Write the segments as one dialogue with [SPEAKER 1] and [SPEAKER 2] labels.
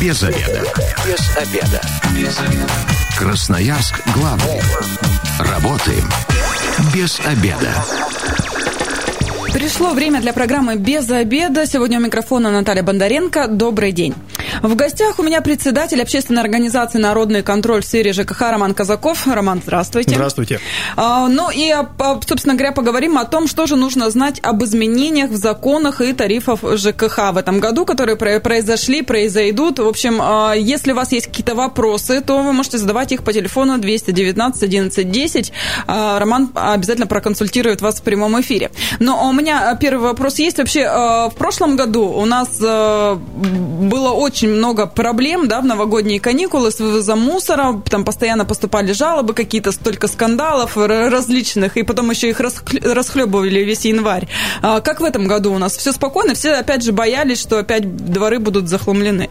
[SPEAKER 1] Без обеда. Без обеда. Без обеда. Красноярск главный. Работаем без обеда.
[SPEAKER 2] Пришло время для программы «Без обеда». Сегодня у микрофона Наталья Бондаренко. Добрый день. В гостях у меня председатель общественной организации «Народный контроль» в сфере ЖКХ Роман Казаков. Роман, здравствуйте.
[SPEAKER 3] Здравствуйте.
[SPEAKER 2] А, ну и, собственно говоря, поговорим о том, что же нужно знать об изменениях в законах и тарифах ЖКХ в этом году, которые произошли, произойдут. В общем, а, если у вас есть какие-то вопросы, то вы можете задавать их по телефону 219 11 10. Роман обязательно проконсультирует вас в прямом эфире. Но у меня первый вопрос есть. Вообще, а, в прошлом году у нас было очень очень много проблем, да, в новогодние каникулы с вывозом мусора, там постоянно поступали жалобы какие-то, столько скандалов различных, и потом еще их расхлебывали весь январь. А как в этом году у нас? Все спокойно, все опять же боялись, что опять дворы будут захламлены.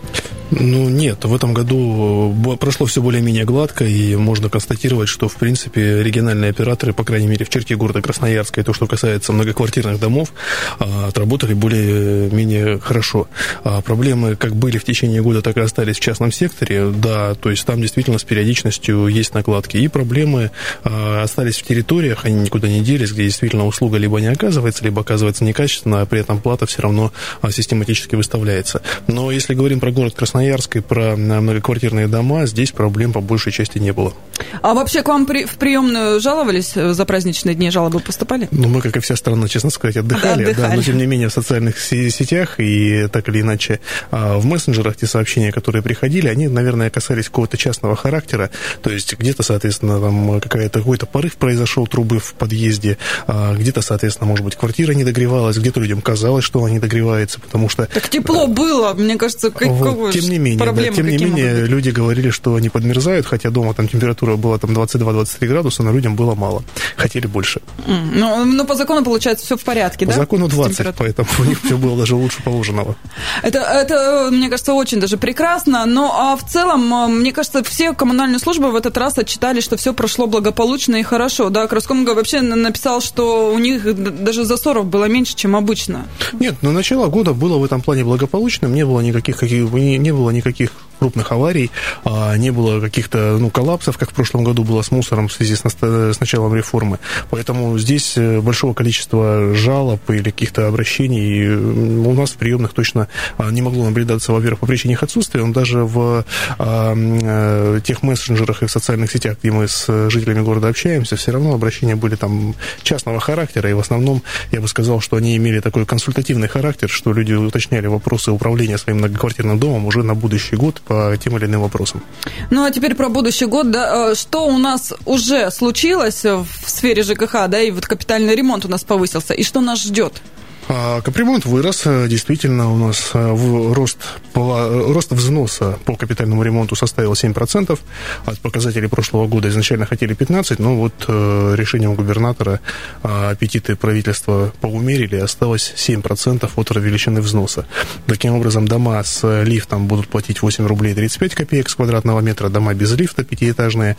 [SPEAKER 3] Ну, нет, в этом году э, прошло все более-менее гладко, и можно констатировать, что, в принципе, региональные операторы, по крайней мере, в черте города Красноярска, и то, что касается многоквартирных домов, а, отработали более-менее хорошо. А проблемы как были в течение года, так и остались в частном секторе, да, то есть там действительно с периодичностью есть накладки, и проблемы а, остались в территориях, они никуда не делись, где действительно услуга либо не оказывается, либо оказывается некачественно, а при этом плата все равно систематически выставляется. Но если говорим про город Красноярск, Красноярской про многоквартирные дома здесь проблем по большей части не было.
[SPEAKER 2] А вообще к вам при, в приемную жаловались э, за праздничные дни? Жалобы поступали?
[SPEAKER 3] Ну, мы, как и вся страна, честно сказать, отдыхали, отдыхали. Да, но тем не менее в социальных сетях и так или иначе а, в мессенджерах те сообщения, которые приходили, они, наверное, касались какого-то частного характера, то есть где-то, соответственно, там какая-то, какой-то порыв произошел трубы в подъезде, а, где-то, соответственно, может быть, квартира не догревалась, где-то людям казалось, что она не догревается, потому что...
[SPEAKER 2] Так тепло было, мне кажется, как, вот,
[SPEAKER 3] тем не менее, да, тем не менее, люди говорили, что они подмерзают, хотя дома там температура была там 22-23 градуса, но людям было мало. Хотели больше.
[SPEAKER 2] Mm. Ну, но по закону, получается, все в порядке,
[SPEAKER 3] по да? По закону 20, поэтому у них все было даже лучше положенного.
[SPEAKER 2] Это, это, мне кажется, очень даже прекрасно, но а в целом, мне кажется, все коммунальные службы в этот раз отчитали, что все прошло благополучно и хорошо, да? Краскомга вообще написал, что у них даже засоров было меньше, чем обычно.
[SPEAKER 3] Нет, на начало года было в этом плане благополучным, не было никаких, не, не было никаких крупных аварий, а, не было каких-то ну, коллапсов, как в прошлом году было с мусором в связи с, с началом реформы. Поэтому здесь э, большого количества жалоб или каких-то обращений у нас в приемных точно а, не могло наблюдаться, во-первых, по причине их отсутствия, он даже в а, э, тех мессенджерах и в социальных сетях, где мы с жителями города общаемся, все равно обращения были там частного характера, и в основном я бы сказал, что они имели такой консультативный характер, что люди уточняли вопросы управления своим многоквартирным домом уже на будущий год по тем или иным вопросам.
[SPEAKER 2] Ну, а теперь про будущий год. Да, э, что у нас уже случилось в сфере ЖКХ, да, и вот капитальный ремонт у нас повысился, и что нас ждет?
[SPEAKER 3] А, капремонт вырос. Э, действительно, у нас э, рост, э, рост взноса по капитальному ремонту составил 7%. От показателей прошлого года изначально хотели 15%, но вот решением губернатора аппетиты правительства поумерили, осталось 7% от величины взноса. Таким образом, дома с лифтом будут платить 8 рублей 35 копеек с квадратного метра, дома без лифта пятиэтажные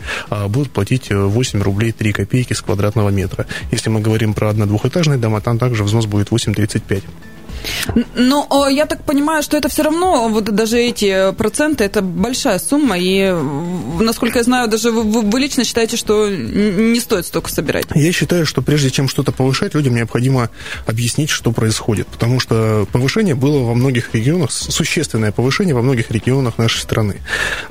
[SPEAKER 3] будут платить 8 рублей 3 копейки с квадратного метра. Если мы говорим про одно-двухэтажные дома, там также взнос будет 8 35.
[SPEAKER 2] Ну, я так понимаю, что это все равно, вот даже эти проценты, это большая сумма, и, насколько я знаю, даже вы, вы лично считаете, что не стоит столько собирать?
[SPEAKER 3] Я считаю, что прежде чем что-то повышать, людям необходимо объяснить, что происходит, потому что повышение было во многих регионах, существенное повышение во многих регионах нашей страны.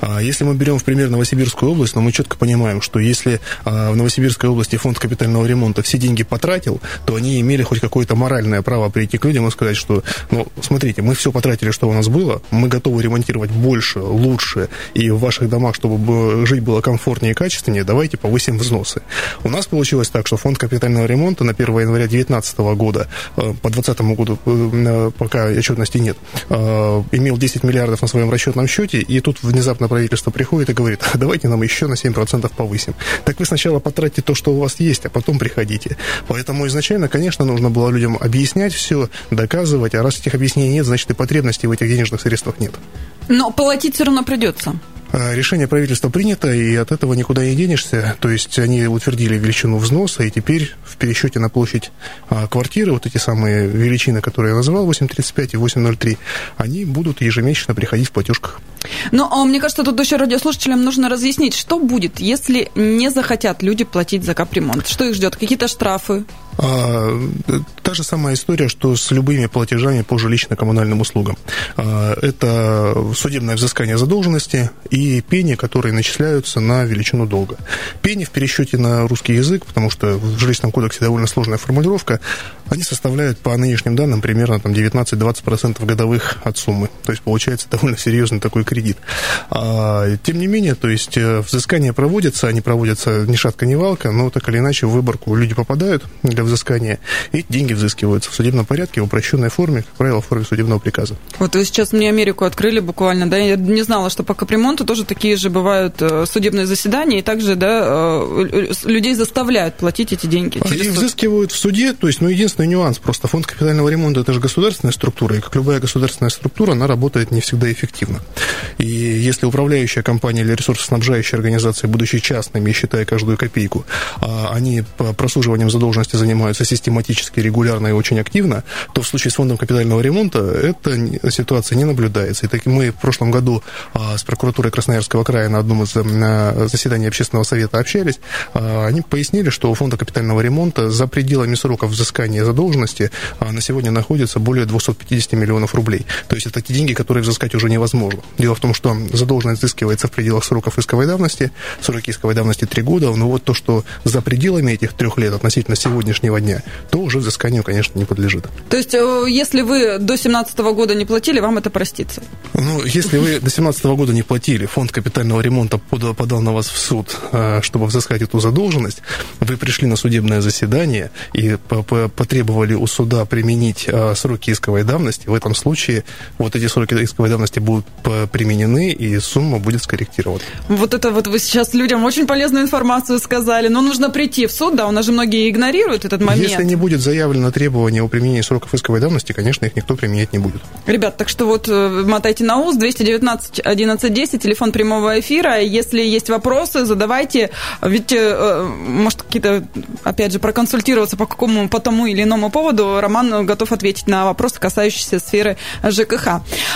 [SPEAKER 3] А если мы берем в пример Новосибирскую область, но мы четко понимаем, что если а, в Новосибирской области фонд капитального ремонта все деньги потратил, то они имели хоть какое-то моральное право прийти к людям и сказать, что, ну, смотрите, мы все потратили, что у нас было, мы готовы ремонтировать больше, лучше, и в ваших домах, чтобы жить было комфортнее и качественнее, давайте повысим взносы. У нас получилось так, что фонд капитального ремонта на 1 января 2019 года, э, по 2020 году э, пока отчетности нет, э, имел 10 миллиардов на своем расчетном счете, и тут внезапно правительство приходит и говорит, давайте нам еще на 7% повысим. Так вы сначала потратите то, что у вас есть, а потом приходите. Поэтому изначально, конечно, нужно было людям объяснять все, доказывать, доказывать, а раз этих объяснений нет, значит и потребностей в этих денежных средствах нет.
[SPEAKER 2] Но платить все равно придется.
[SPEAKER 3] А, решение правительства принято, и от этого никуда не денешься. То есть они утвердили величину взноса, и теперь в пересчете на площадь а, квартиры, вот эти самые величины, которые я назвал, 8,35 и 8,03, они будут ежемесячно приходить в платежках.
[SPEAKER 2] Ну, а мне кажется, тут еще радиослушателям нужно разъяснить, что будет, если не захотят люди платить за капремонт. Что их ждет? Какие-то штрафы?
[SPEAKER 3] А, та же самая история, что с любыми платежами по жилищно-коммунальным услугам. А, это судебное взыскание задолженности и пени, которые начисляются на величину долга. Пени в пересчете на русский язык, потому что в жилищном кодексе довольно сложная формулировка, они составляют по нынешним данным примерно там, 19-20% годовых от суммы. То есть получается довольно серьезный такой кредит. А, тем не менее, то есть э, взыскания проводятся, они проводятся ни шатка, ни валка, но так или иначе в выборку люди попадают для взыскания, и деньги взыскиваются в судебном порядке в упрощенной форме, как правило, в форме судебного приказа.
[SPEAKER 2] Вот вы сейчас мне Америку открыли буквально, да, я не знала, что по капремонту тоже такие же бывают э, судебные заседания, и также, да, э, людей заставляют платить эти деньги.
[SPEAKER 3] Суд. взыскивают в суде, то есть, ну, единственный нюанс, просто фонд капитального ремонта – это же государственная структура, и как любая государственная структура, она работает не всегда эффективно. И если управляющая компания или ресурсоснабжающая организация, будучи частными, считая каждую копейку, а они по прослуживанием задолженности занимаются занимаются систематически, регулярно и очень активно, то в случае с фондом капитального ремонта эта ситуация не наблюдается. И так мы в прошлом году а, с прокуратурой Красноярского края на одном из заседаний общественного совета общались. А, они пояснили, что у фонда капитального ремонта за пределами сроков взыскания задолженности а, на сегодня находится более 250 миллионов рублей. То есть это те деньги, которые взыскать уже невозможно. Дело в том, что задолженность взыскивается в пределах сроков исковой давности, сроки исковой давности 3 года, но вот то, что за пределами этих трех лет относительно сегодняшнего дня, то уже взысканию, конечно, не подлежит.
[SPEAKER 2] То есть, э, если вы до 2017 года не платили, вам это простится?
[SPEAKER 3] Ну, если вы до 2017 года не платили, фонд капитального ремонта подал, подал на вас в суд, э, чтобы взыскать эту задолженность, вы пришли на судебное заседание и потребовали у суда применить э, сроки исковой давности, в этом случае вот эти сроки исковой давности будут применены, и сумма будет скорректирована.
[SPEAKER 2] Вот это вот вы сейчас людям очень полезную информацию сказали, но нужно прийти в суд, да, у нас же многие игнорируют этот момент.
[SPEAKER 3] Если не будет заявлено требование о применении сроков исковой давности, конечно, их никто применять не будет.
[SPEAKER 2] Ребят, так что вот э, мотайте на ус, 219 11 10, телефон прямого эфира. Если есть вопросы, задавайте. Ведь, э, может, какие-то, опять же, проконсультироваться по какому, по тому или иному поводу, Роман готов ответить на вопросы, касающиеся сферы ЖКХ.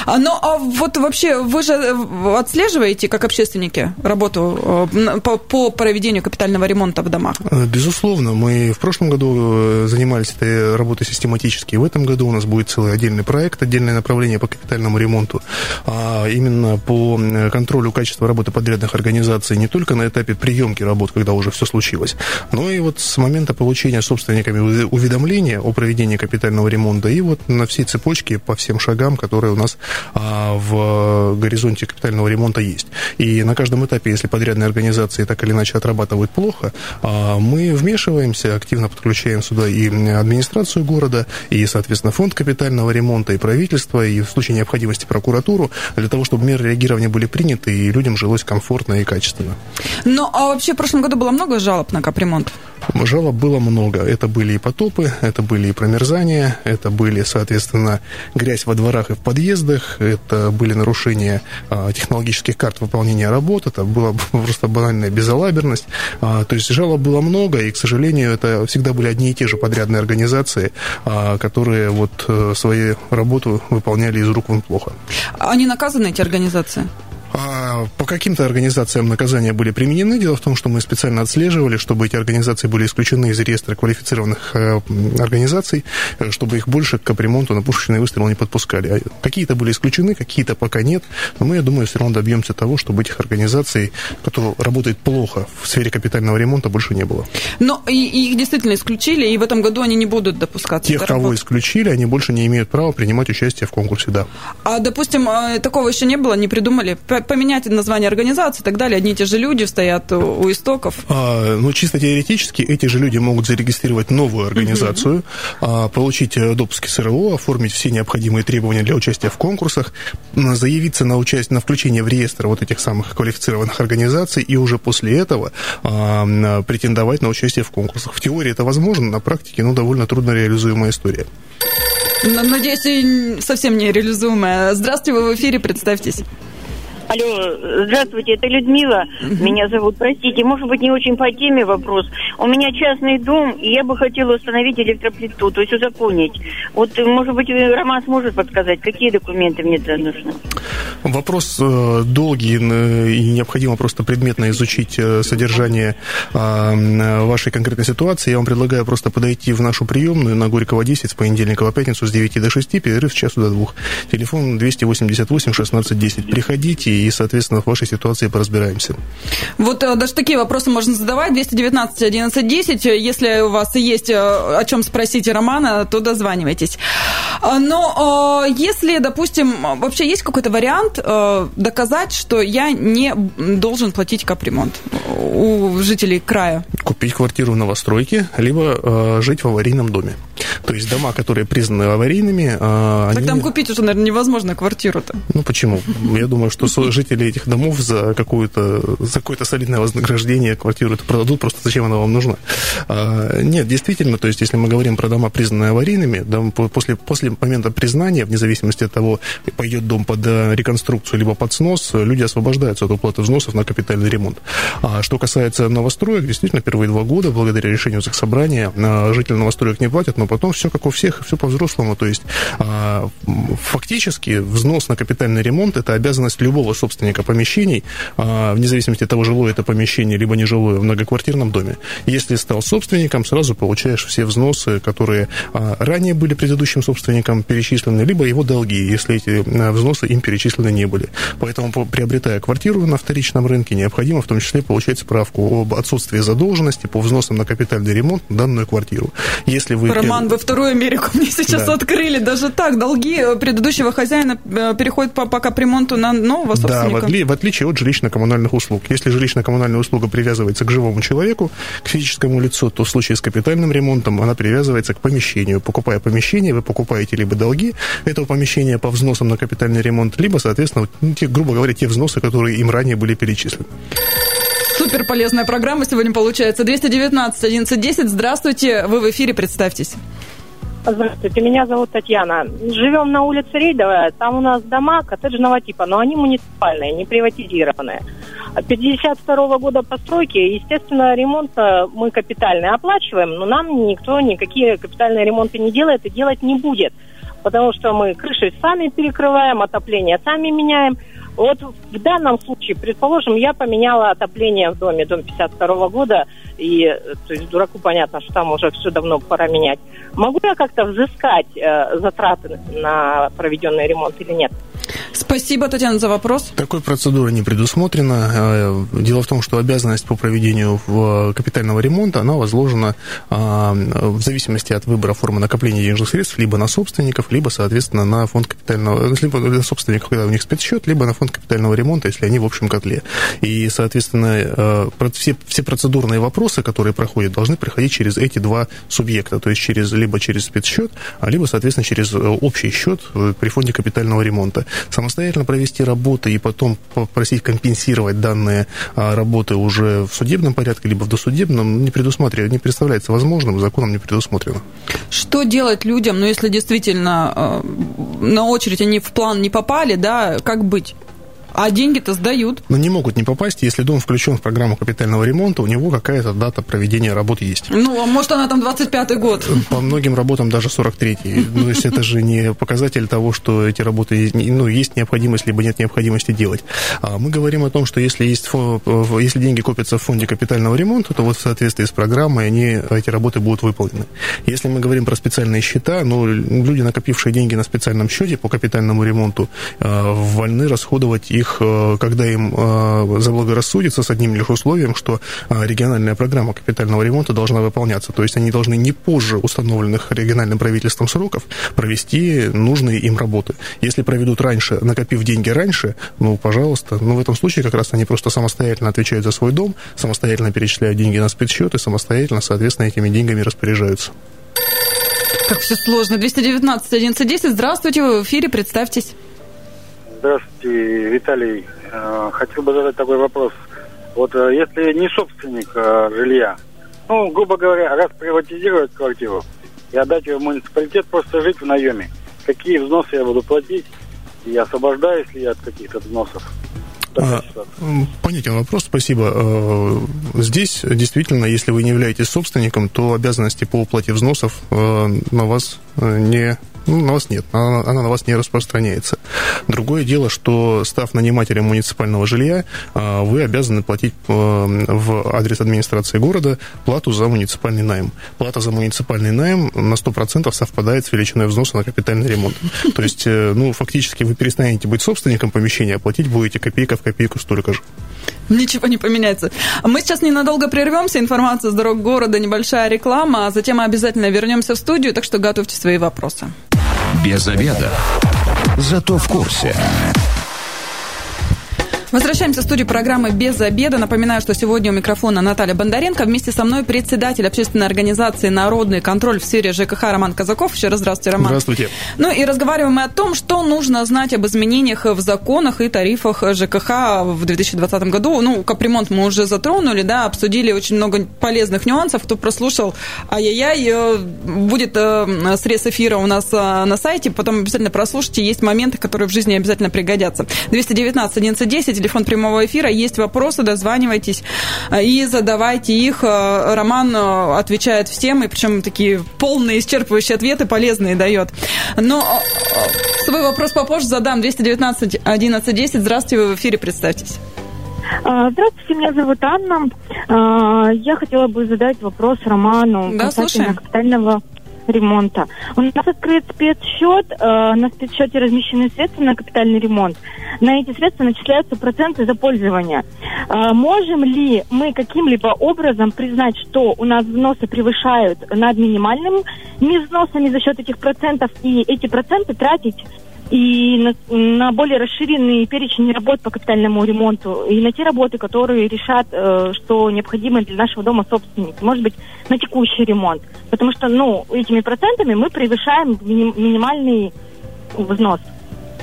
[SPEAKER 2] А, ну, а вот вообще, вы же э, отслеживаете, как общественники, работу по, по проведению капитального ремонта в домах?
[SPEAKER 3] Безусловно. Мы в прошлом году э, занимались этой работой систематически. И в этом году у нас будет целый отдельный проект, отдельное направление по капитальному ремонту, а именно по контролю качества работы подрядных организаций не только на этапе приемки работ, когда уже все случилось, но и вот с момента получения собственниками уведомления о проведении капитального ремонта и вот на всей цепочке по всем шагам, которые у нас а, в горизонте капитального ремонта есть. И на каждом этапе, если подрядные организации так или иначе отрабатывают плохо, а, мы вмешиваемся, активно подключаем сюда и администрацию города, и, соответственно, фонд капитального ремонта, и правительство, и в случае необходимости прокуратуру, для того, чтобы меры реагирования были приняты, и людям жилось комфортно и качественно.
[SPEAKER 2] Ну, а вообще в прошлом году было много жалоб на капремонт?
[SPEAKER 3] Жалоб было много. Это были и потопы, это были и промерзания, это были, соответственно, грязь во дворах и в подъездах, это были нарушения а, технологических карт выполнения работ, это была просто банальная безалаберность. А, то есть жалоб было много, и, к сожалению, это всегда были одни и те же подрядные организации, а, которые вот э, свою работу выполняли из рук вон плохо.
[SPEAKER 2] Они наказаны, эти организации?
[SPEAKER 3] А, по каким-то организациям наказания были применены. Дело в том, что мы специально отслеживали, чтобы эти организации были исключены из реестра квалифицированных э, организаций, э, чтобы их больше к капремонту на пушечный выстрел не подпускали. А какие-то были исключены, какие-то пока нет. Но мы, я думаю, все равно добьемся того, чтобы этих организаций, которые работают плохо в сфере капитального ремонта, больше не было.
[SPEAKER 2] Но и, их действительно исключили, и в этом году они не будут допускаться.
[SPEAKER 3] Тех, кого работы. исключили, они больше не имеют права принимать участие в конкурсе, да.
[SPEAKER 2] А, допустим, э, такого еще не было, не придумали поменять название организации и так далее. Одни и те же люди стоят у истоков.
[SPEAKER 3] А, ну, чисто теоретически эти же люди могут зарегистрировать новую организацию, угу. а, получить э, допуск СРО, оформить все необходимые требования для участия в конкурсах, заявиться на, участие, на включение в реестр вот этих самых квалифицированных организаций и уже после этого а, претендовать на участие в конкурсах. В теории это возможно, на практике, ну, довольно трудно реализуемая история.
[SPEAKER 2] Надеюсь, совсем не реализуемая. Здравствуйте, вы в эфире, представьтесь.
[SPEAKER 4] Алло, здравствуйте, это Людмила. Меня зовут. Простите, может быть, не очень по теме вопрос. У меня частный дом, и я бы хотела установить электроплиту, то есть узаконить. Вот, может быть, Роман сможет подсказать, какие документы мне тогда нужны?
[SPEAKER 3] Вопрос э, долгий, и необходимо просто предметно изучить э, содержание э, вашей конкретной ситуации. Я вам предлагаю просто подойти в нашу приемную на Горького 10 с понедельника по пятницу с 9 до 6, перерыв с часу до 2. Телефон 288 16 10. Приходите и, соответственно, в вашей ситуации поразбираемся.
[SPEAKER 2] Вот э, даже такие вопросы можно задавать. 219 11 10. Если у вас есть э, о чем спросить Романа, то дозванивайтесь. А, но э, если, допустим, вообще есть какой-то вариант доказать, что я не должен платить капремонт у жителей края?
[SPEAKER 3] Купить квартиру в новостройке, либо жить в аварийном доме. То есть дома, которые признаны аварийными...
[SPEAKER 2] Так они... там купить уже, наверное, невозможно квартиру-то.
[SPEAKER 3] Ну, почему? Я думаю, что жители этих домов за, какую-то, за какое-то солидное вознаграждение квартиру это продадут, просто зачем она вам нужна? А, нет, действительно, то есть если мы говорим про дома, признанные аварийными, дом, после, после момента признания, вне зависимости от того, пойдет дом под э, реконструкцию либо под снос, люди освобождаются от уплаты взносов на капитальный ремонт. А что касается новостроек, действительно, первые два года, благодаря решению собрания, жители новостроек не платят, но потом все как у всех, все по-взрослому. То есть а, фактически взнос на капитальный ремонт – это обязанность любого собственника помещений, а, вне зависимости от того, жилое это помещение, либо нежилое в многоквартирном доме. Если стал собственником, сразу получаешь все взносы, которые а, ранее были предыдущим собственником перечислены, либо его долги, если эти а, взносы им перечислены не были. Поэтому, приобретая квартиру на вторичном рынке, необходимо в том числе получать справку об отсутствии задолженности по взносам на капитальный ремонт на данную квартиру.
[SPEAKER 2] Если вы... Роман, вы вторую Америку мне сейчас да. открыли. Даже так, долги предыдущего хозяина э, переходят по, по капремонту на нового.
[SPEAKER 3] Да, в, отли, в отличие от жилищно-коммунальных услуг. Если жилищно-коммунальная услуга привязывается к живому человеку, к физическому лицу, то в случае с капитальным ремонтом она привязывается к помещению. Покупая помещение, вы покупаете либо долги этого помещения по взносам на капитальный ремонт, либо, соответственно, ну, те, грубо говоря, те взносы, которые им ранее были перечислены.
[SPEAKER 2] Супер полезная программа сегодня получается. 219 1110. Здравствуйте, вы в эфире, представьтесь.
[SPEAKER 5] Здравствуйте, меня зовут Татьяна. Живем на улице Рейдовая. Там у нас дома коттеджного типа, но они муниципальные, не приватизированные. 52 -го года постройки, естественно, ремонт мы капитальный оплачиваем, но нам никто никакие капитальные ремонты не делает и делать не будет. Потому что мы крыши сами перекрываем, отопление сами меняем. Вот в данном случае, предположим, я поменяла отопление в доме, дом 52 -го года, и то есть дураку понятно, что там уже все давно пора менять. Могу я как-то взыскать э, затраты на проведенный ремонт или нет?
[SPEAKER 2] Спасибо, Татьяна, за вопрос.
[SPEAKER 3] Такой процедуры не предусмотрено. Э, дело в том, что обязанность по проведению э, капитального ремонта, она возложена а, в зависимости от выбора формы накопления денежных средств либо на собственников, либо, соответственно, на фонд капитального, э, либо на собственников, когда у них спецсчет, либо на фонд капитального ремонта, если они в общем котле. И, соответственно, все, все процедурные вопросы, которые проходят, должны проходить через эти два субъекта, то есть через, либо через спецсчет, а либо, соответственно, через общий счет при фонде капитального ремонта. Самостоятельно провести работы и потом попросить компенсировать данные а, работы уже в судебном порядке, либо в досудебном, не предусматривает, не представляется возможным, законом не предусмотрено.
[SPEAKER 2] Что делать людям, ну, если действительно э, на очередь они в план не попали, да, как быть? А деньги-то сдают.
[SPEAKER 3] Но не могут не попасть, если дом включен в программу капитального ремонта, у него какая-то дата проведения работ есть.
[SPEAKER 2] Ну, а может, она там 25-й год?
[SPEAKER 3] По многим работам даже 43-й. Ну, то есть это же не показатель того, что эти работы, ну, есть необходимость, либо нет необходимости делать. А мы говорим о том, что если, есть, если деньги копятся в фонде капитального ремонта, то вот в соответствии с программой они, эти работы будут выполнены. Если мы говорим про специальные счета, ну, люди, накопившие деньги на специальном счете по капитальному ремонту, а, вольны расходовать их их, э, когда им э, заблагорассудится с одним лишь условием, что э, региональная программа капитального ремонта должна выполняться. То есть они должны не позже установленных региональным правительством сроков провести нужные им работы. Если проведут раньше, накопив деньги раньше, ну, пожалуйста. Но в этом случае как раз они просто самостоятельно отвечают за свой дом, самостоятельно перечисляют деньги на спецсчет и самостоятельно, соответственно, этими деньгами распоряжаются.
[SPEAKER 2] Как все сложно. 219 1110. Здравствуйте, вы в эфире, представьтесь.
[SPEAKER 6] Здравствуйте, Виталий. Э, хотел бы задать такой вопрос. Вот э, если не собственник э, жилья, ну, грубо говоря, раз приватизировать квартиру и отдать ее в муниципалитет, просто жить в наеме, какие взносы я буду платить и освобождаюсь ли я от каких-то взносов?
[SPEAKER 3] А, понятен вопрос, спасибо. Здесь действительно, если вы не являетесь собственником, то обязанности по уплате взносов на вас не ну, на вас нет, она, она на вас не распространяется. Другое дело, что став нанимателем муниципального жилья, а, вы обязаны платить э, в адрес администрации города плату за муниципальный найм. Плата за муниципальный найм на 100% совпадает с величиной взноса на капитальный ремонт. То есть, э, ну, фактически вы перестанете быть собственником помещения, а платить будете копейка в копейку столько же.
[SPEAKER 2] Ничего не поменяется. Мы сейчас ненадолго прервемся. Информация с дорог города, небольшая реклама, а затем обязательно вернемся в студию, так что готовьте свои вопросы.
[SPEAKER 1] Без обеда. Зато в курсе.
[SPEAKER 2] Возвращаемся в студию программы «Без обеда». Напоминаю, что сегодня у микрофона Наталья Бондаренко. Вместе со мной председатель общественной организации «Народный контроль» в сфере ЖКХ Роман Казаков. Еще раз здравствуйте, Роман.
[SPEAKER 3] Здравствуйте.
[SPEAKER 2] Ну и разговариваем мы о том, что нужно знать об изменениях в законах и тарифах ЖКХ в 2020 году. Ну, капремонт мы уже затронули, да, обсудили очень много полезных нюансов. Кто прослушал, ай-яй-яй, э, будет э, срез эфира у нас э, на сайте, потом обязательно прослушайте. Есть моменты, которые в жизни обязательно пригодятся. 219 1110 телефон прямого эфира. Есть вопросы, дозванивайтесь э, и задавайте их. Э, Роман э, отвечает всем, и причем такие полные, исчерпывающие ответы, полезные дает. Но свой вопрос попозже задам. 219 1110. Здравствуйте, вы в эфире, представьтесь.
[SPEAKER 7] А, здравствуйте, меня зовут Анна. А, я хотела бы задать вопрос Роману
[SPEAKER 2] да, касательно слушаем.
[SPEAKER 7] капитального ремонта. У нас открыт спецсчет, э, на спецсчете размещены средства на капитальный ремонт. На эти средства начисляются проценты за пользование. Э, можем ли мы каким-либо образом признать, что у нас взносы превышают над минимальными взносами за счет этих процентов, и эти проценты тратить и на, на более расширенный перечень работ по капитальному ремонту, и на те работы, которые решат, э, что необходимо для нашего дома собственника. Может быть, на текущий ремонт. Потому что, ну, этими процентами мы превышаем минимальный взнос.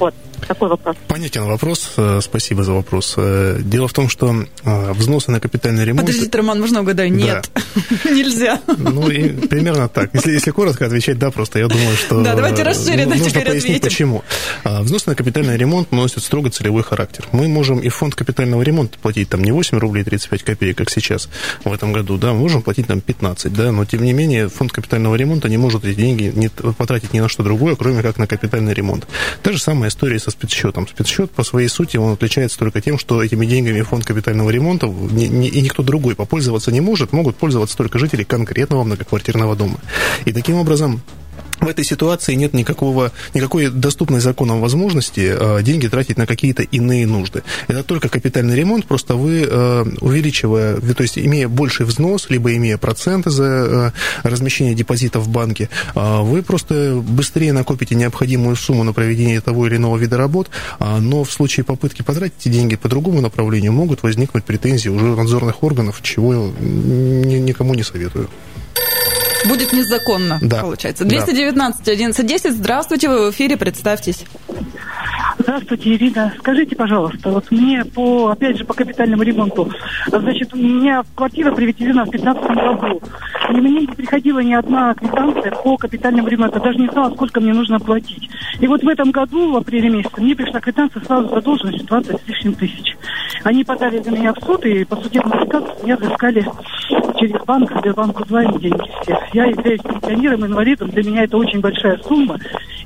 [SPEAKER 7] Вот такой вопрос.
[SPEAKER 3] Понятен вопрос. Э, спасибо за вопрос. Э, дело в том, что э, взносы на капитальный ремонт...
[SPEAKER 2] Подождите, Роман, можно угадаю? Нет, да. нельзя.
[SPEAKER 3] Ну, и примерно так. Если, если коротко отвечать, да, просто я думаю, что...
[SPEAKER 2] Да, давайте расширим,
[SPEAKER 3] нужно теперь пояснить, ответим. почему. Взносы на капитальный ремонт носят строго целевой характер. Мы можем и фонд капитального ремонта платить там не 8 рублей 35 копеек, как сейчас в этом году, да, мы можем платить там 15, да, но тем не менее фонд капитального ремонта не может эти деньги не, потратить ни на что другое, кроме как на капитальный ремонт. Та же самая история со спецсчетом. Спецсчет по своей сути он отличается только тем, что этими деньгами фонд капитального ремонта ни, ни, и никто другой попользоваться не может, могут пользоваться только жители конкретного многоквартирного дома. И таким образом в этой ситуации нет никакого, никакой доступной законом возможности э, деньги тратить на какие-то иные нужды. Это только капитальный ремонт, просто вы, э, увеличивая, то есть имея больший взнос, либо имея проценты за э, размещение депозита в банке, э, вы просто быстрее накопите необходимую сумму на проведение того или иного вида работ, э, но в случае попытки потратить деньги по другому направлению могут возникнуть претензии уже надзорных органов, чего никому не советую.
[SPEAKER 2] Будет незаконно, да. получается. 219 1110. Здравствуйте, вы в эфире, представьтесь.
[SPEAKER 8] Здравствуйте, Ирина. Скажите, пожалуйста, вот мне по, опять же, по капитальному ремонту, значит, у меня квартира приватизирована в 2015 году. И мне не приходила ни одна квитанция по капитальному ремонту. Даже не знала, сколько мне нужно платить. И вот в этом году, в апреле месяце, мне пришла квитанция сразу задолженность 20 с лишним тысяч. Они подали за меня в суд, и по судебному приказу меня взыскали через банк, Сбербанк онлайн деньги все. Я являюсь пенсионером, инвалидом, для меня это очень большая сумма,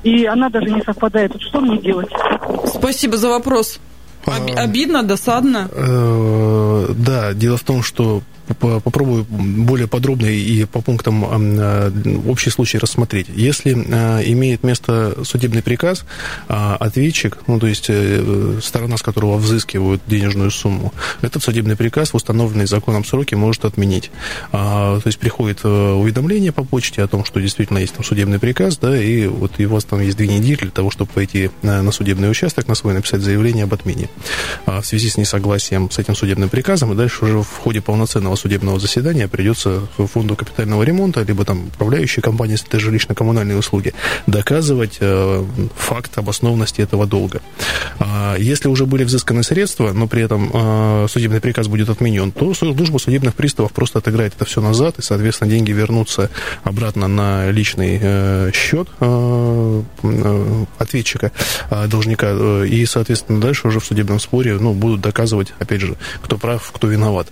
[SPEAKER 8] и она даже не совпадает. Вот что мне делать?
[SPEAKER 2] Спасибо за вопрос. Обидно, досадно?
[SPEAKER 3] Э, да, дело в том, что попробую более подробно и по пунктам э, общий случай рассмотреть. Если э, имеет место судебный приказ, а ответчик, ну, то есть э, сторона, с которого взыскивают денежную сумму, этот судебный приказ в установленные законом сроки может отменить. А, то есть приходит уведомление по почте о том, что действительно есть там судебный приказ, да, и вот у вас там есть две недели для того, чтобы пойти на судебный участок, на свой написать заявление об отмене. А в связи с несогласием с этим судебным приказом, и дальше уже в ходе полноценного финала судебного заседания придется фонду капитального ремонта, либо там управляющей компании, если это жилищно-коммунальные услуги, доказывать э, факт обоснованности этого долга. А если уже были взысканы средства, но при этом э, судебный приказ будет отменен, то служба судебных приставов просто отыграет это все назад, и, соответственно, деньги вернутся обратно на личный э, счет э, э, ответчика, э, должника, и, соответственно, дальше уже в судебном споре ну, будут доказывать, опять же, кто прав, кто виноват.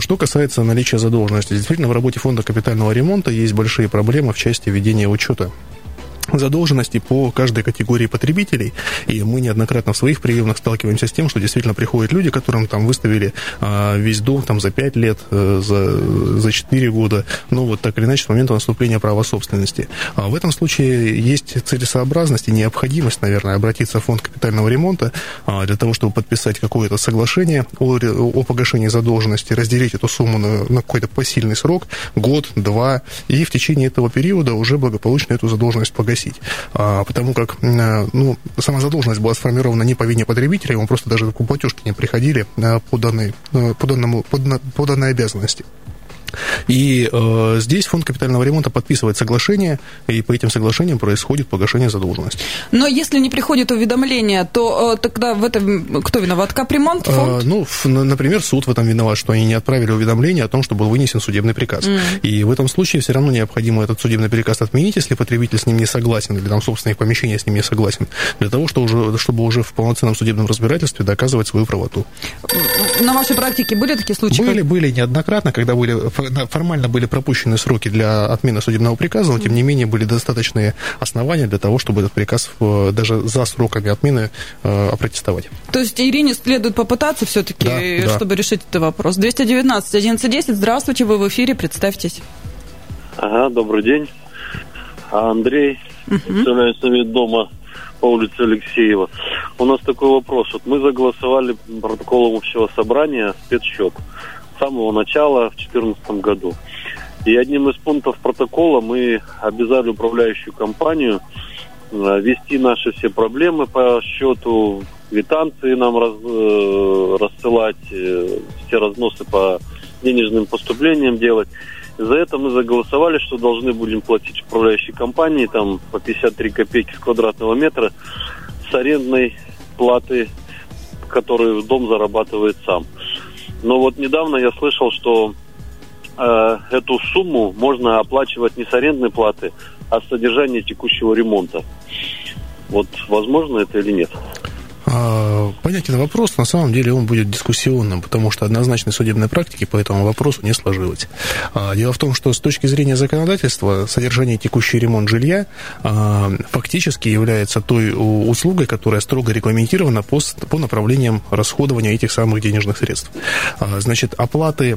[SPEAKER 3] Что касается наличия задолженности, действительно, в работе фонда капитального ремонта есть большие проблемы в части ведения учета задолженности по каждой категории потребителей. И мы неоднократно в своих приемах сталкиваемся с тем, что действительно приходят люди, которым там выставили а, весь дом там, за 5 лет, э, за, за 4 года, ну вот так или иначе с момента наступления права собственности. А в этом случае есть целесообразность и необходимость, наверное, обратиться в фонд капитального ремонта а, для того, чтобы подписать какое-то соглашение о, о погашении задолженности, разделить эту сумму на, на какой-то посильный срок, год, два, и в течение этого периода уже благополучно эту задолженность погасить погасить. А, потому как э, ну, сама задолженность была сформирована не по вине потребителя, ему просто даже платежки не приходили э, по данной, э, по данному, по, по данной обязанности. И э, здесь фонд капитального ремонта подписывает соглашение, и по этим соглашениям происходит погашение задолженности.
[SPEAKER 2] Но если не приходит уведомление, то э, тогда в этом кто виноват? Капремонт, э, фонд?
[SPEAKER 3] Э, ну, в, например, суд в этом виноват, что они не отправили уведомление о том, что был вынесен судебный приказ. Mm. И в этом случае все равно необходимо этот судебный приказ отменить, если потребитель с ним не согласен, или там собственник помещения с ним не согласен, для того, чтобы уже, чтобы уже в полноценном судебном разбирательстве доказывать свою правоту.
[SPEAKER 2] На вашей практике были такие случаи?
[SPEAKER 3] Были, были неоднократно, когда были формально были пропущены сроки для отмены судебного приказа, но тем не менее были достаточные основания для того, чтобы этот приказ э, даже за сроками отмены э, опротестовать.
[SPEAKER 2] То есть Ирине следует попытаться все-таки, да, чтобы да. решить этот вопрос. 219 1110, здравствуйте, вы в эфире, представьтесь.
[SPEAKER 9] Ага, добрый день. Андрей, угу. представляю совет дома по улице Алексеева. У нас такой вопрос. Вот мы заголосовали протоколом общего собрания спецсчет самого начала в 2014 году. И одним из пунктов протокола мы обязали управляющую компанию э, вести наши все проблемы по счету, квитанции нам раз, э, рассылать, э, все разносы по денежным поступлениям делать. За это мы заголосовали, что должны будем платить управляющей компании там по 53 копейки с квадратного метра с арендной платы, которую дом зарабатывает сам. Но вот недавно я слышал, что э, эту сумму можно оплачивать не с арендной платы, а с содержания текущего ремонта. Вот возможно это или нет?
[SPEAKER 3] А, понятен вопрос, на самом деле он будет дискуссионным, потому что однозначной судебной практики по этому вопросу не сложилось. А, дело в том, что с точки зрения законодательства содержание текущий ремонт жилья а, фактически является той услугой, которая строго регламентирована по, по направлениям расходования этих самых денежных средств. Значит, оплаты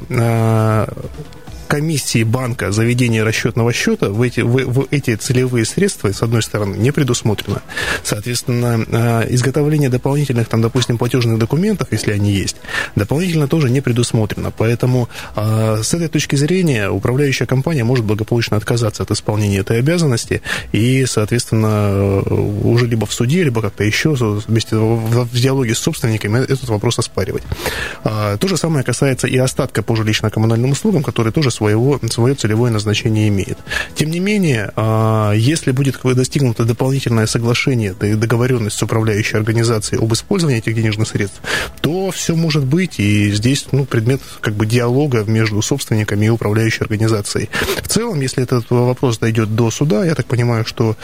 [SPEAKER 3] комиссии банка за ведение расчетного счета в эти, в, в эти целевые средства, с одной стороны, не предусмотрено. Соответственно, э, изготовление дополнительных, там, допустим, платежных документов, если они есть, дополнительно тоже не предусмотрено. Поэтому э, с этой точки зрения управляющая компания может благополучно отказаться от исполнения этой обязанности и, соответственно, э, уже либо в суде, либо как-то еще вместе в, диалоге с собственниками этот вопрос оспаривать. А, то же самое касается и остатка по жилищно-коммунальным услугам, которые тоже своего, свое целевое назначение имеет. Тем не менее, а, если будет достигнуто дополнительное соглашение, договоренность с управляющей организацией об использовании этих денежных средств, то все может быть, и здесь ну, предмет как бы диалога между собственниками и управляющей организацией. В целом, если этот вопрос дойдет до суда, я так понимаю, что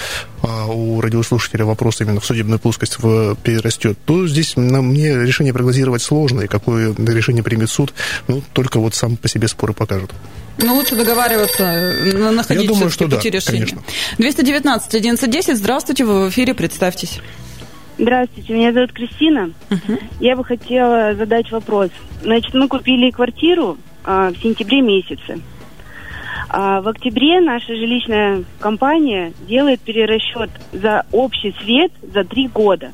[SPEAKER 3] а, у радиослушателя вопрос именно в судебную плоскость перерастет, то здесь на, мне решение прогнозировать сложно, и какое решение примет суд, ну, только вот сам по себе споры покажут.
[SPEAKER 2] Ну, лучше договариваться, э, находить
[SPEAKER 3] Я думаю, что
[SPEAKER 2] пути
[SPEAKER 3] да,
[SPEAKER 2] решения.
[SPEAKER 3] Конечно.
[SPEAKER 2] 219 1110, здравствуйте, вы в эфире, представьтесь.
[SPEAKER 10] Здравствуйте, меня зовут Кристина. Uh-huh. Я бы хотела задать вопрос. Значит, мы купили квартиру а, в сентябре месяце. А в октябре наша жилищная компания делает перерасчет за общий свет за три года.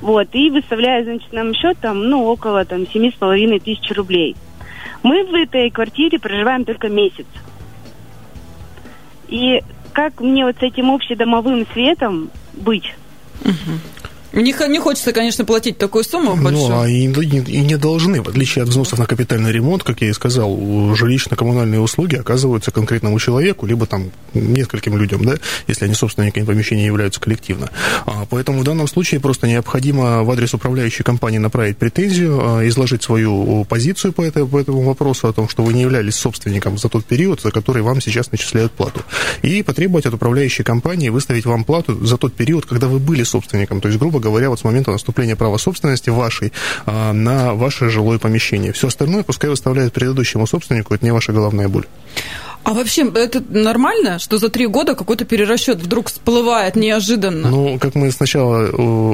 [SPEAKER 10] Вот, и выставляет, значит, нам счет там, ну, около там семи с половиной тысяч рублей. Мы в этой квартире проживаем только месяц. И как мне вот с этим общедомовым светом быть?
[SPEAKER 2] Не, не хочется, конечно, платить такую сумму большую.
[SPEAKER 3] Ну, а и, и не должны, в отличие от взносов на капитальный ремонт, как я и сказал, жилищно-коммунальные услуги оказываются конкретному человеку, либо там нескольким людям, да, если они собственниками помещения являются коллективно. А, поэтому в данном случае просто необходимо в адрес управляющей компании направить претензию, а, изложить свою позицию по, это, по этому вопросу о том, что вы не являлись собственником за тот период, за который вам сейчас начисляют плату. И потребовать от управляющей компании выставить вам плату за тот период, когда вы были собственником. То есть, грубо грубо говоря, вот с момента наступления права собственности вашей а, на ваше жилое помещение. Все остальное пускай выставляют предыдущему собственнику, это не ваша головная боль.
[SPEAKER 2] А вообще, это нормально, что за три года какой-то перерасчет вдруг всплывает неожиданно?
[SPEAKER 3] Ну, как мы сначала э,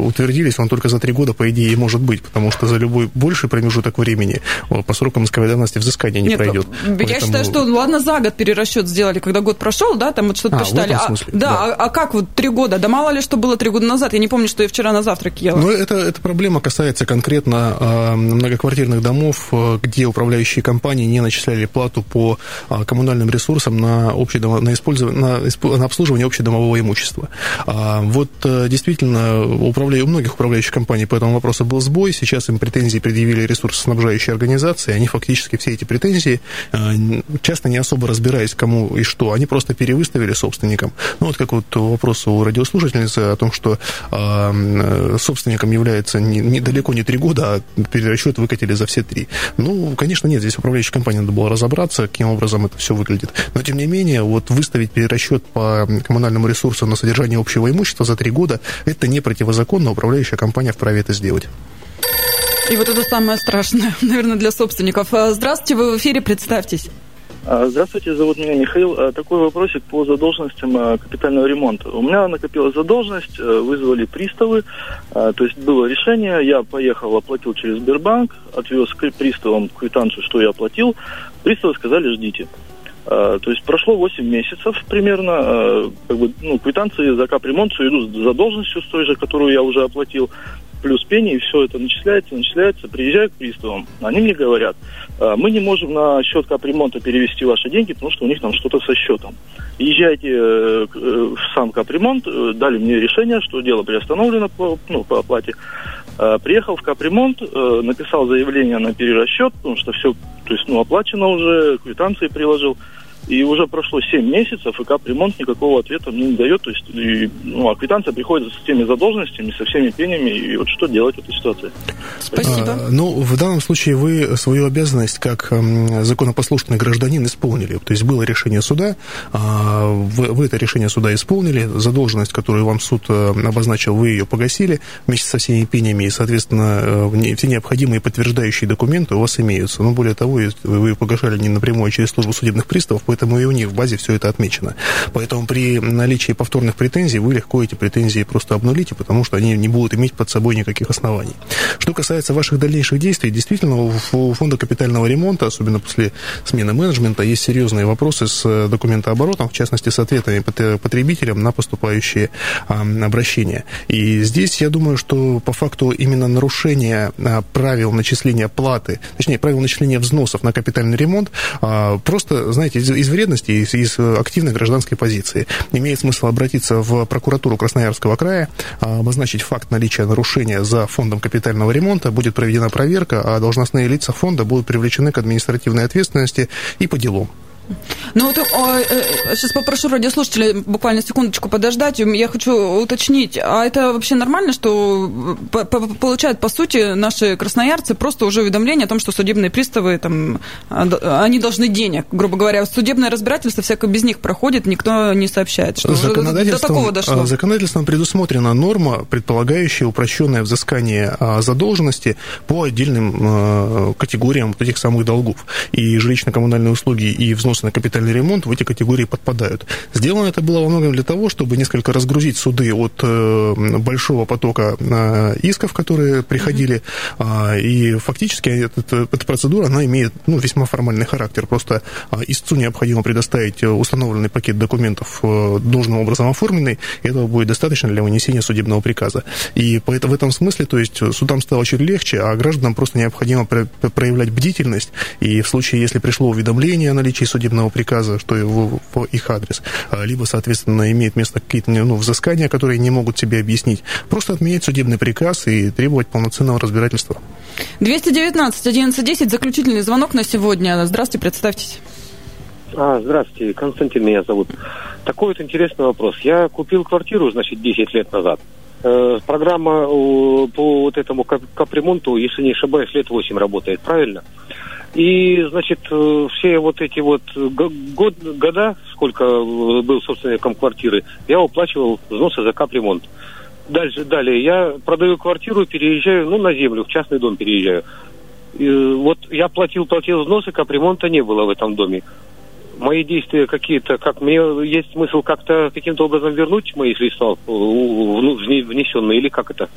[SPEAKER 3] утвердились, он только за три года, по идее, может быть, потому что за любой больший промежуток времени по срокам исковой давности взыскания не Нет, пройдет.
[SPEAKER 2] Я Поэтому... считаю, что, ладно, за год перерасчет сделали, когда год прошел, да, там вот что-то а, посчитали.
[SPEAKER 3] В этом
[SPEAKER 2] а, да, да. А, а как вот три года? Да мало ли, что было три года назад. Я не помню, что я вчера на завтрак ела.
[SPEAKER 3] Ну, это, эта проблема касается конкретно э, многоквартирных домов, э, где управляющие компании не начисляли плату по э, коммунальным ресурсам на общедомо, на, использование, на, на обслуживание общедомового имущества. А, вот э, действительно управля... у многих управляющих компаний по этому вопросу был сбой. Сейчас им претензии предъявили ресурсоснабжающие организации. Они фактически все эти претензии, э, часто не особо разбираясь, кому и что, они просто перевыставили собственникам. Ну, вот как вот вопрос у радиослушательницы о том, что э, собственником является не, не, далеко не три года, а перерасчет выкатили за все три. Ну, конечно, нет, здесь управляющей компании надо было разобраться, каким образом это все выглядит. Но, тем не менее, вот выставить перерасчет по коммунальному ресурсу на содержание общего имущества за три года, это не противозаконно, управляющая компания вправе это сделать.
[SPEAKER 2] И вот это самое страшное, наверное, для собственников. А, здравствуйте, вы в эфире, представьтесь.
[SPEAKER 11] А, здравствуйте, зовут меня Михаил. А, такой вопросик по задолженностям капитального ремонта. У меня накопилась задолженность, вызвали приставы, то есть было решение, я поехал, оплатил через Сбербанк, отвез к приставам квитанцию, что я оплатил. Приставы сказали, ждите. А, то есть прошло 8 месяцев примерно, а, как бы, ну, квитанции за капремонт идут за должностью с той же, которую я уже оплатил, плюс пени, и все это начисляется, начисляется, приезжаю к приставам, они мне говорят, «А, мы не можем на счет капремонта перевести ваши деньги, потому что у них там что-то со счетом. Езжайте э, э, в сам капремонт, э, дали мне решение, что дело приостановлено по, ну, по оплате. Приехал в капремонт, написал заявление на перерасчет, потому что все, то есть, ну, оплачено уже, квитанции приложил. И уже прошло 7 месяцев, и капремонт никакого ответа мне не дает. То есть, и, ну, а квитанция приходит с теми задолженностями, со всеми пенями. И вот что делать в этой ситуации?
[SPEAKER 2] Спасибо.
[SPEAKER 3] А, ну, в данном случае вы свою обязанность как законопослушный гражданин исполнили. То есть было решение суда, а, вы, вы это решение суда исполнили, задолженность, которую вам суд э, обозначил, вы ее погасили вместе со всеми пенями, и, соответственно, э, все необходимые подтверждающие документы у вас имеются. Но более того, вы погашали не напрямую, а через службу судебных приставов, поэтому и у них в базе все это отмечено. Поэтому при наличии повторных претензий вы легко эти претензии просто обнулите, потому что они не будут иметь под собой никаких оснований. Что касается ваших дальнейших действий, действительно, у фонда капитального ремонта, особенно после смены менеджмента, есть серьезные вопросы с документооборотом, в частности, с ответами потребителям на поступающие обращения. И здесь, я думаю, что по факту именно нарушение а, правил начисления платы, точнее, правил начисления взносов на капитальный ремонт, а, просто, знаете, из вредности, из, из активной гражданской позиции. Имеет смысл обратиться в прокуратуру Красноярского края, а, обозначить факт наличия нарушения за фондом капитального ремонта, будет проведена проверка, а должностные лица фонда будут привлечены к административной ответственности и по делу.
[SPEAKER 2] Ну вот а, э, сейчас попрошу радиослушателей буквально секундочку подождать. Я хочу уточнить, а это вообще нормально, что получают, по сути, наши красноярцы просто уже уведомление о том, что судебные приставы, там, а, они должны денег, грубо говоря. Судебное разбирательство всякое без них проходит, никто не сообщает, что до такого дошло.
[SPEAKER 3] А, законодательством предусмотрена норма, предполагающая упрощенное взыскание задолженности по отдельным категориям этих самых долгов. И жилищно-коммунальные услуги, и взнос взносы на капитальный ремонт в эти категории подпадают. Сделано это было во многом для того, чтобы несколько разгрузить суды от э, большого потока э, исков, которые приходили, mm-hmm. и фактически эта, эта процедура, она имеет ну, весьма формальный характер. Просто а, истцу необходимо предоставить установленный пакет документов э, должным образом оформленный, и этого будет достаточно для вынесения судебного приказа. И поэтому в этом смысле, то есть судам стало чуть легче, а гражданам просто необходимо проявлять бдительность, и в случае, если пришло уведомление о наличии судебного судебного приказа, что в, в их адрес, а, либо, соответственно, имеет место какие-то ну, взыскания, которые не могут себе объяснить. Просто отменять судебный приказ и требовать полноценного разбирательства.
[SPEAKER 2] 219 1110, заключительный звонок на сегодня. Здравствуйте, представьтесь.
[SPEAKER 12] А, здравствуйте, Константин меня зовут. Такой вот интересный вопрос. Я купил квартиру, значит, 10 лет назад. Э, программа э, по вот этому капремонту, если не ошибаюсь, лет 8 работает, правильно? И, значит, э, все вот эти вот год, года, сколько э, был собственником квартиры, я уплачивал взносы за капремонт. Дальше, далее, я продаю квартиру, переезжаю, ну, на землю, в частный дом переезжаю. И, вот я платил, платил взносы, капремонта не было в этом доме мои действия какие-то, как мне есть смысл как-то каким-то образом вернуть мои средства внесенные, или как это,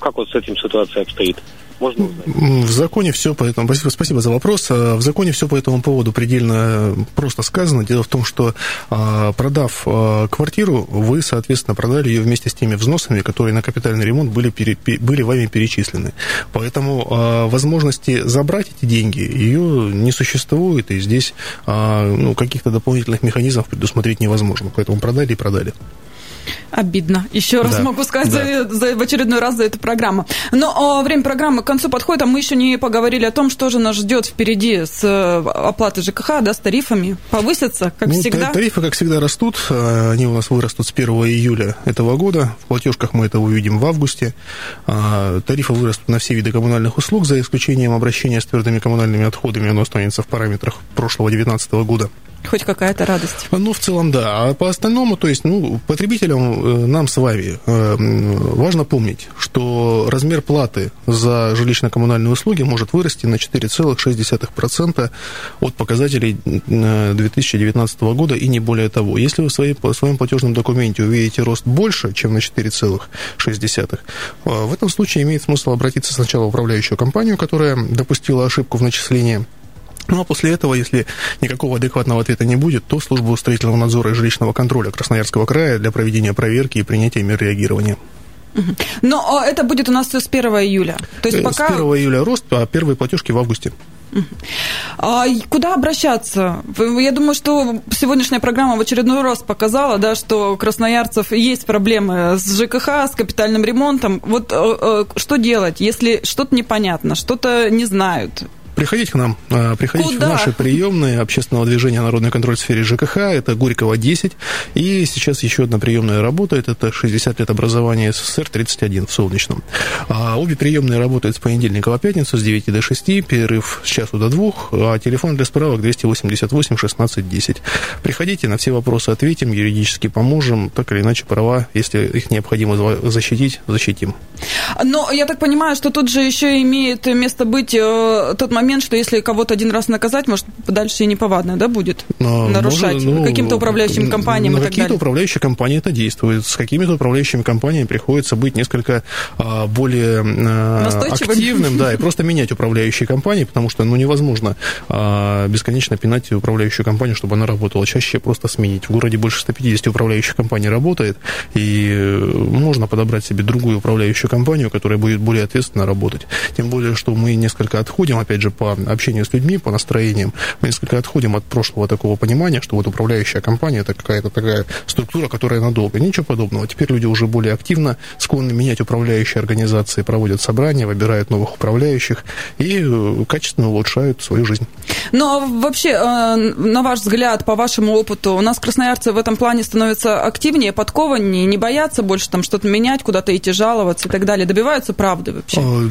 [SPEAKER 12] как вот с этим ситуация обстоит? Можно узнать?
[SPEAKER 3] В законе все по этому... Спасибо, за вопрос. В законе все по этому поводу предельно просто сказано. Дело в том, что а, продав а, квартиру, вы, соответственно, продали ее вместе с теми взносами, которые на капитальный ремонт были, пере, были вами перечислены. Поэтому а, возможности забрать эти деньги ее не существует, и здесь ну, каких-то дополнительных механизмов предусмотреть невозможно. Поэтому продали и продали.
[SPEAKER 2] Обидно. Еще раз да. могу сказать да. за, за, в очередной раз за эту программу. Но о, время программы к концу подходит, а мы еще не поговорили о том, что же нас ждет впереди с э, оплатой ЖКХ, да, с тарифами. Повысятся, как ну, всегда?
[SPEAKER 3] Тарифы, как всегда, растут. А, они у нас вырастут с 1 июля этого года. В платежках мы это увидим в августе. А, тарифы вырастут на все виды коммунальных услуг, за исключением обращения с твердыми коммунальными отходами. Оно останется в параметрах прошлого 2019 года.
[SPEAKER 2] Хоть какая-то радость.
[SPEAKER 3] Ну, в целом, да. А по остальному, то есть, ну, потребителям, э, нам с вами э, важно помнить, что размер платы за жилищно-коммунальные услуги может вырасти на 4,6% от показателей 2019 э, года и не более того. Если вы в, в своем платежном документе увидите рост больше, чем на 4,6%, в этом случае имеет смысл обратиться сначала в управляющую компанию, которая допустила ошибку в начислении ну а после этого, если никакого адекватного ответа не будет, то службу строительного надзора и жилищного контроля Красноярского края для проведения проверки и принятия мер реагирования.
[SPEAKER 2] Но это будет у нас с 1 июля.
[SPEAKER 3] То есть э, пока... С 1 июля рост, а первые платежки в августе.
[SPEAKER 2] А куда обращаться? Я думаю, что сегодняшняя программа в очередной раз показала, да, что у красноярцев есть проблемы с ЖКХ, с капитальным ремонтом. Вот э, э, что делать, если что-то непонятно, что-то не знают?
[SPEAKER 3] Приходите к нам, а, приходите Куда? в наши приемные общественного движения «Народный контроль» в сфере ЖКХ, это Горького 10, и сейчас еще одна приемная работает, это 60 лет образования СССР, 31 в Солнечном. А обе приемные работают с понедельника по пятницу с 9 до 6, перерыв с часу до 2, а телефон для справок 288 16 10. Приходите, на все вопросы ответим, юридически поможем, так или иначе права, если их необходимо защитить, защитим.
[SPEAKER 2] Но я так понимаю, что тут же еще имеет место быть э, тот момент, момент, что если кого-то один раз наказать, может, дальше и неповадно, да, будет Но, нарушать может, ну, каким-то управляющим компаниям
[SPEAKER 3] на и так какие-то управляющие компании это действует. С какими-то управляющими компаниями приходится быть несколько а, более а, активным, да, и просто менять управляющие компании, потому что, ну, невозможно а, бесконечно пинать управляющую компанию, чтобы она работала. Чаще просто сменить. В городе больше 150 управляющих компаний работает, и можно подобрать себе другую управляющую компанию, которая будет более ответственно работать. Тем более, что мы несколько отходим, опять же, по общению с людьми, по настроениям, мы несколько отходим от прошлого такого понимания, что вот управляющая компания это какая-то такая структура, которая надолго. Ничего подобного. Теперь люди уже более активно склонны менять управляющие организации, проводят собрания, выбирают новых управляющих и э, качественно улучшают свою жизнь.
[SPEAKER 2] Ну, а вообще, э, на ваш взгляд, по вашему опыту, у нас красноярцы в этом плане становятся активнее, подкованнее, не боятся больше там что-то менять, куда-то идти жаловаться и так далее. Добиваются правды вообще? А,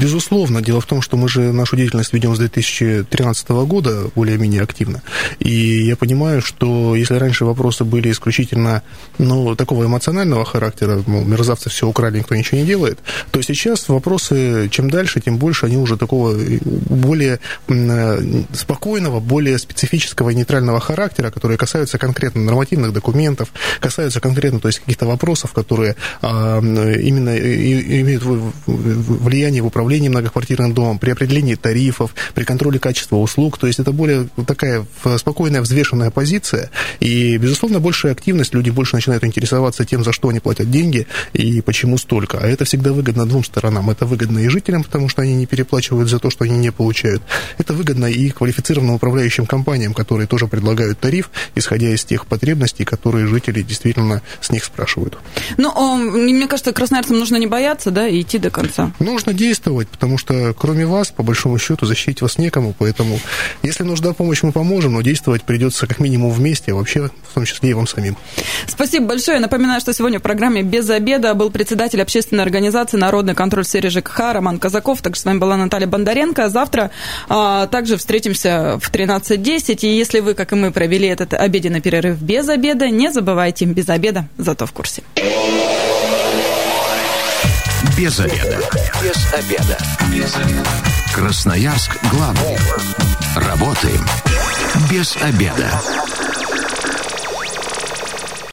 [SPEAKER 3] безусловно. Дело в том, что мы же нашу деятельность ведем с 2013 года более-менее активно. И я понимаю, что если раньше вопросы были исключительно ну, такого эмоционального характера, ну, мерзавцы все украли, никто ничего не делает, то сейчас вопросы, чем дальше, тем больше они уже такого более спокойного, более специфического и нейтрального характера, которые касаются конкретно нормативных документов, касаются конкретно, то есть каких-то вопросов, которые а, именно имеют влияние в управлении многоквартирным домом, при определении тарифов, тарифов, при контроле качества услуг. То есть это более такая спокойная, взвешенная позиция. И, безусловно, большая активность, люди больше начинают интересоваться тем, за что они платят деньги и почему столько. А это всегда выгодно двум сторонам. Это выгодно и жителям, потому что они не переплачивают за то, что они не получают. Это выгодно и квалифицированным управляющим компаниям, которые тоже предлагают тариф, исходя из тех потребностей, которые жители действительно с них спрашивают.
[SPEAKER 2] Ну, мне кажется, красноярцам нужно не бояться, да, и идти до конца.
[SPEAKER 3] Нужно действовать, потому что кроме вас, по большому счету, защитить вас некому, поэтому если нужна помощь, мы поможем, но действовать придется как минимум вместе, а вообще в том числе и вам самим.
[SPEAKER 2] Спасибо большое. Напоминаю, что сегодня в программе «Без обеда» был председатель общественной организации «Народный контроль в сфере ЖКХ» Роман Казаков. Также с вами была Наталья Бондаренко. Завтра а, также встретимся в 13.10. И если вы, как и мы, провели этот обеденный перерыв без обеда, не забывайте, без обеда, зато в курсе.
[SPEAKER 1] Без обеда. Без обеда. Без обеда. Красноярск главный. Работаем без обеда.